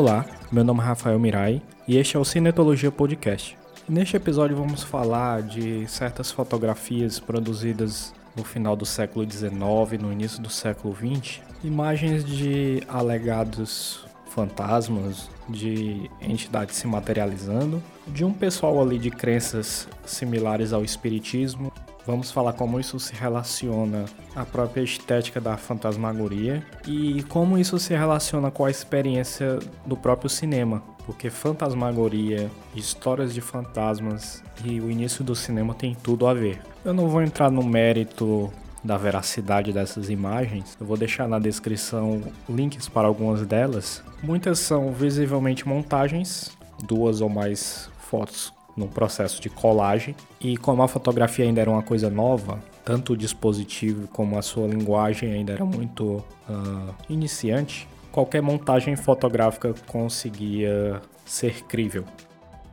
Olá, meu nome é Rafael Mirai e este é o Cinetologia Podcast. Neste episódio vamos falar de certas fotografias produzidas no final do século XIX, no início do século XX, imagens de alegados fantasmas, de entidades se materializando, de um pessoal ali de crenças similares ao espiritismo. Vamos falar como isso se relaciona à própria estética da fantasmagoria e como isso se relaciona com a experiência do próprio cinema, porque fantasmagoria, histórias de fantasmas e o início do cinema tem tudo a ver. Eu não vou entrar no mérito da veracidade dessas imagens, eu vou deixar na descrição links para algumas delas. Muitas são visivelmente montagens, duas ou mais fotos no processo de colagem. E como a fotografia ainda era uma coisa nova, tanto o dispositivo como a sua linguagem ainda era muito uh, iniciante, qualquer montagem fotográfica conseguia ser crível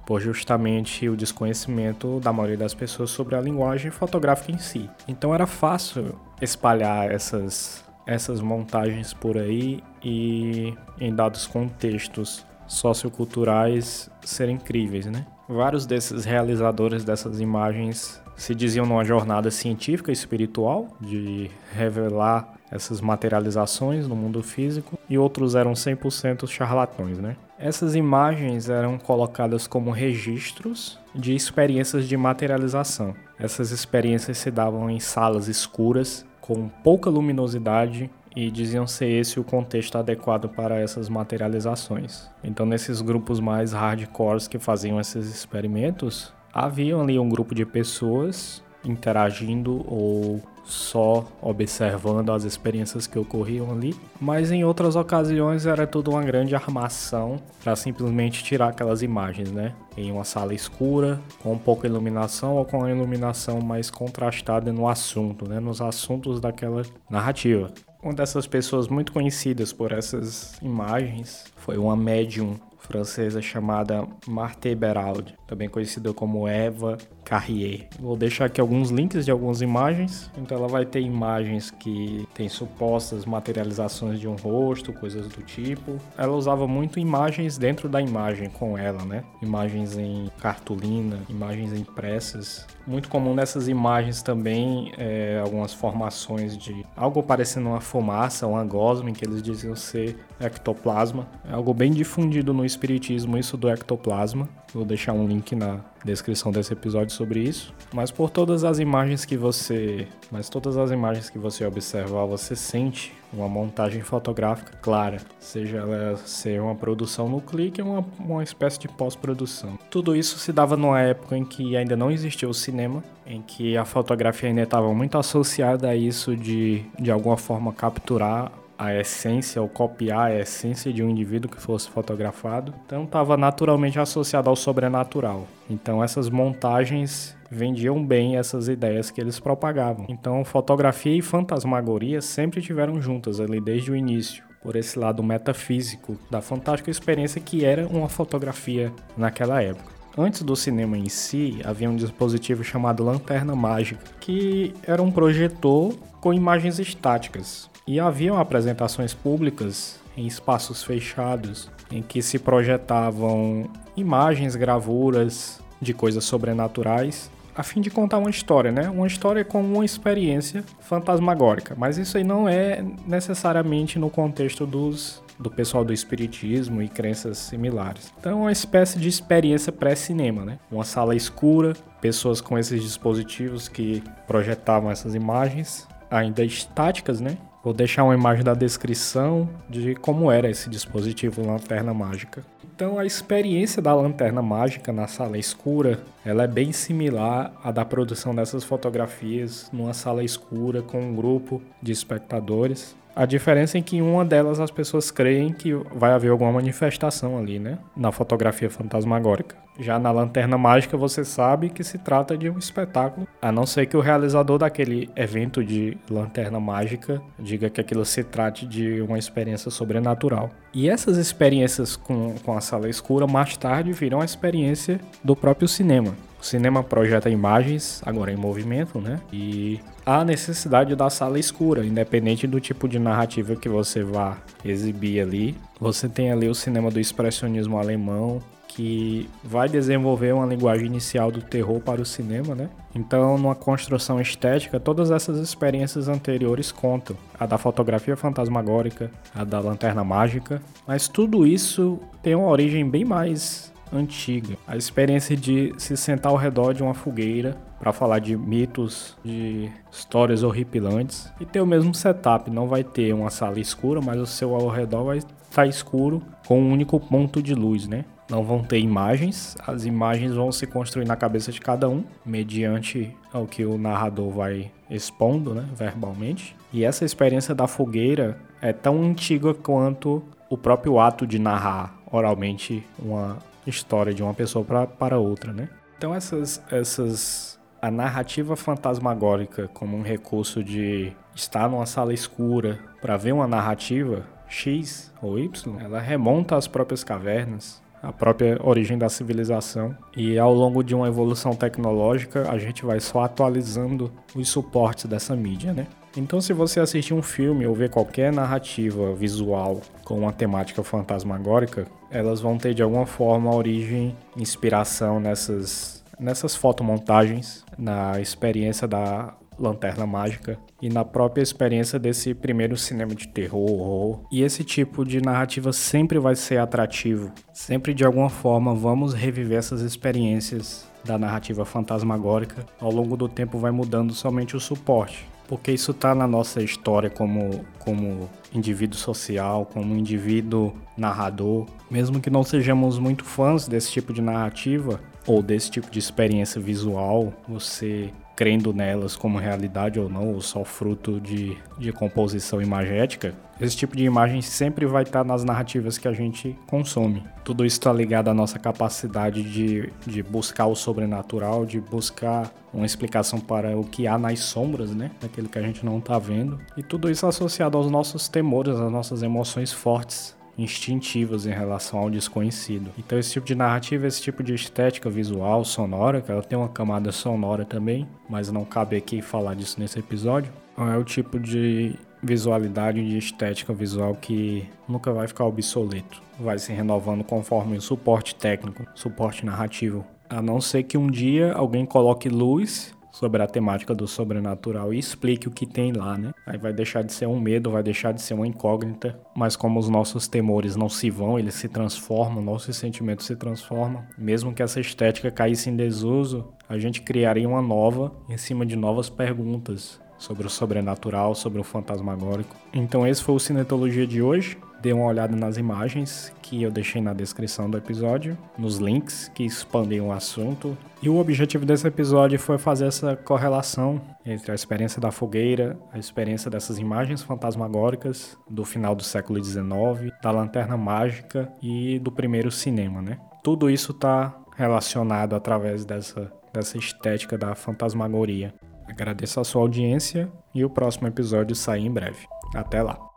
por justamente o desconhecimento da maioria das pessoas sobre a linguagem fotográfica em si. Então era fácil espalhar essas, essas montagens por aí e em dados contextos socioculturais serem incríveis, né? Vários desses realizadores dessas imagens se diziam numa jornada científica e espiritual de revelar essas materializações no mundo físico e outros eram 100% charlatões, né? Essas imagens eram colocadas como registros de experiências de materialização. Essas experiências se davam em salas escuras, com pouca luminosidade e diziam ser esse o contexto adequado para essas materializações. Então, nesses grupos mais hardcores que faziam esses experimentos, havia ali um grupo de pessoas interagindo ou só observando as experiências que ocorriam ali, mas em outras ocasiões era tudo uma grande armação para simplesmente tirar aquelas imagens, né? Em uma sala escura, com pouca iluminação ou com a iluminação mais contrastada no assunto, né? Nos assuntos daquela narrativa. Uma dessas pessoas muito conhecidas por essas imagens foi uma médium francesa chamada Marthe Beraldi, também conhecida como Eva Carrier. Vou deixar aqui alguns links de algumas imagens. Então ela vai ter imagens que tem supostas materializações de um rosto, coisas do tipo. Ela usava muito imagens dentro da imagem com ela, né? Imagens em cartolina, imagens impressas. Muito comum nessas imagens também é, algumas formações de algo parecendo uma fumaça, uma gosma, que eles diziam ser ectoplasma. É algo bem difundido no espiritismo, isso do ectoplasma. Vou deixar um link na descrição desse episódio sobre isso. Mas por todas as imagens que você, mas todas as imagens que você observar, você sente uma montagem fotográfica clara, seja ela ser uma produção no clique ou uma, uma espécie de pós-produção. Tudo isso se dava numa época em que ainda não existia o cinema, em que a fotografia ainda estava muito associada a isso de de alguma forma capturar a essência ou copiar a essência de um indivíduo que fosse fotografado. Então estava naturalmente associado ao sobrenatural. Então essas montagens vendiam bem essas ideias que eles propagavam. Então fotografia e fantasmagoria sempre tiveram juntas ali desde o início. Por esse lado metafísico da fantástica experiência que era uma fotografia naquela época. Antes do cinema em si, havia um dispositivo chamado lanterna mágica, que era um projetor com imagens estáticas. E haviam apresentações públicas em espaços fechados em que se projetavam imagens, gravuras de coisas sobrenaturais a fim de contar uma história, né? Uma história com uma experiência fantasmagórica, mas isso aí não é necessariamente no contexto dos do pessoal do espiritismo e crenças similares. Então, é uma espécie de experiência pré-cinema, né? Uma sala escura, pessoas com esses dispositivos que projetavam essas imagens, ainda estáticas, né? Vou deixar uma imagem da descrição de como era esse dispositivo lanterna mágica. Então a experiência da lanterna mágica na sala escura, ela é bem similar à da produção dessas fotografias numa sala escura com um grupo de espectadores. A diferença é que em uma delas as pessoas creem que vai haver alguma manifestação ali, né? Na fotografia fantasmagórica. Já na lanterna mágica você sabe que se trata de um espetáculo, a não ser que o realizador daquele evento de lanterna mágica diga que aquilo se trate de uma experiência sobrenatural. E essas experiências com, com a sala escura mais tarde viram a experiência do próprio cinema. O cinema projeta imagens, agora em movimento, né? E há necessidade da sala escura, independente do tipo de narrativa que você vá exibir ali. Você tem ali o cinema do expressionismo alemão, que vai desenvolver uma linguagem inicial do terror para o cinema, né? Então, numa construção estética, todas essas experiências anteriores contam. A da fotografia fantasmagórica, a da lanterna mágica, mas tudo isso tem uma origem bem mais antiga. A experiência de se sentar ao redor de uma fogueira para falar de mitos, de histórias horripilantes e ter o mesmo setup. Não vai ter uma sala escura, mas o seu ao redor vai estar tá escuro com um único ponto de luz, né? não vão ter imagens, as imagens vão se construir na cabeça de cada um, mediante o que o narrador vai expondo, né, verbalmente. E essa experiência da fogueira é tão antiga quanto o próprio ato de narrar oralmente uma história de uma pessoa pra, para outra, né? Então essas essas a narrativa fantasmagórica como um recurso de estar numa sala escura para ver uma narrativa X ou Y, ela remonta às próprias cavernas, a própria origem da civilização. E ao longo de uma evolução tecnológica, a gente vai só atualizando os suportes dessa mídia, né? Então, se você assistir um filme ou ver qualquer narrativa visual com uma temática fantasmagórica, elas vão ter de alguma forma origem, inspiração nessas, nessas fotomontagens, na experiência da Lanterna Mágica e na própria experiência desse primeiro cinema de terror, horror. E esse tipo de narrativa sempre vai ser atrativo. Sempre de alguma forma vamos reviver essas experiências da narrativa fantasmagórica. Ao longo do tempo vai mudando somente o suporte, porque isso está na nossa história como como indivíduo social, como indivíduo narrador. Mesmo que não sejamos muito fãs desse tipo de narrativa ou desse tipo de experiência visual, você crendo nelas como realidade ou não, ou só fruto de, de composição imagética, esse tipo de imagem sempre vai estar nas narrativas que a gente consome. Tudo isso está ligado à nossa capacidade de, de buscar o sobrenatural, de buscar uma explicação para o que há nas sombras, né? Daquilo que a gente não está vendo. E tudo isso associado aos nossos temores, às nossas emoções fortes instintivas em relação ao desconhecido. Então esse tipo de narrativa, esse tipo de estética visual, sonora, que ela tem uma camada sonora também, mas não cabe aqui falar disso nesse episódio, é o tipo de visualidade de estética visual que nunca vai ficar obsoleto. Vai se renovando conforme o suporte técnico, suporte narrativo. A não ser que um dia alguém coloque luz sobre a temática do sobrenatural e explique o que tem lá, né? Aí vai deixar de ser um medo, vai deixar de ser uma incógnita, mas como os nossos temores não se vão, eles se transformam, nossos sentimentos se transformam. Mesmo que essa estética caísse em desuso, a gente criaria uma nova em cima de novas perguntas sobre o sobrenatural, sobre o fantasmagórico. Então esse foi o Cinetologia de hoje dê uma olhada nas imagens que eu deixei na descrição do episódio, nos links que expandem o assunto. E o objetivo desse episódio foi fazer essa correlação entre a experiência da fogueira, a experiência dessas imagens fantasmagóricas do final do século XIX, da lanterna mágica e do primeiro cinema, né? Tudo isso está relacionado através dessa, dessa estética da fantasmagoria. Agradeço a sua audiência e o próximo episódio sai em breve. Até lá!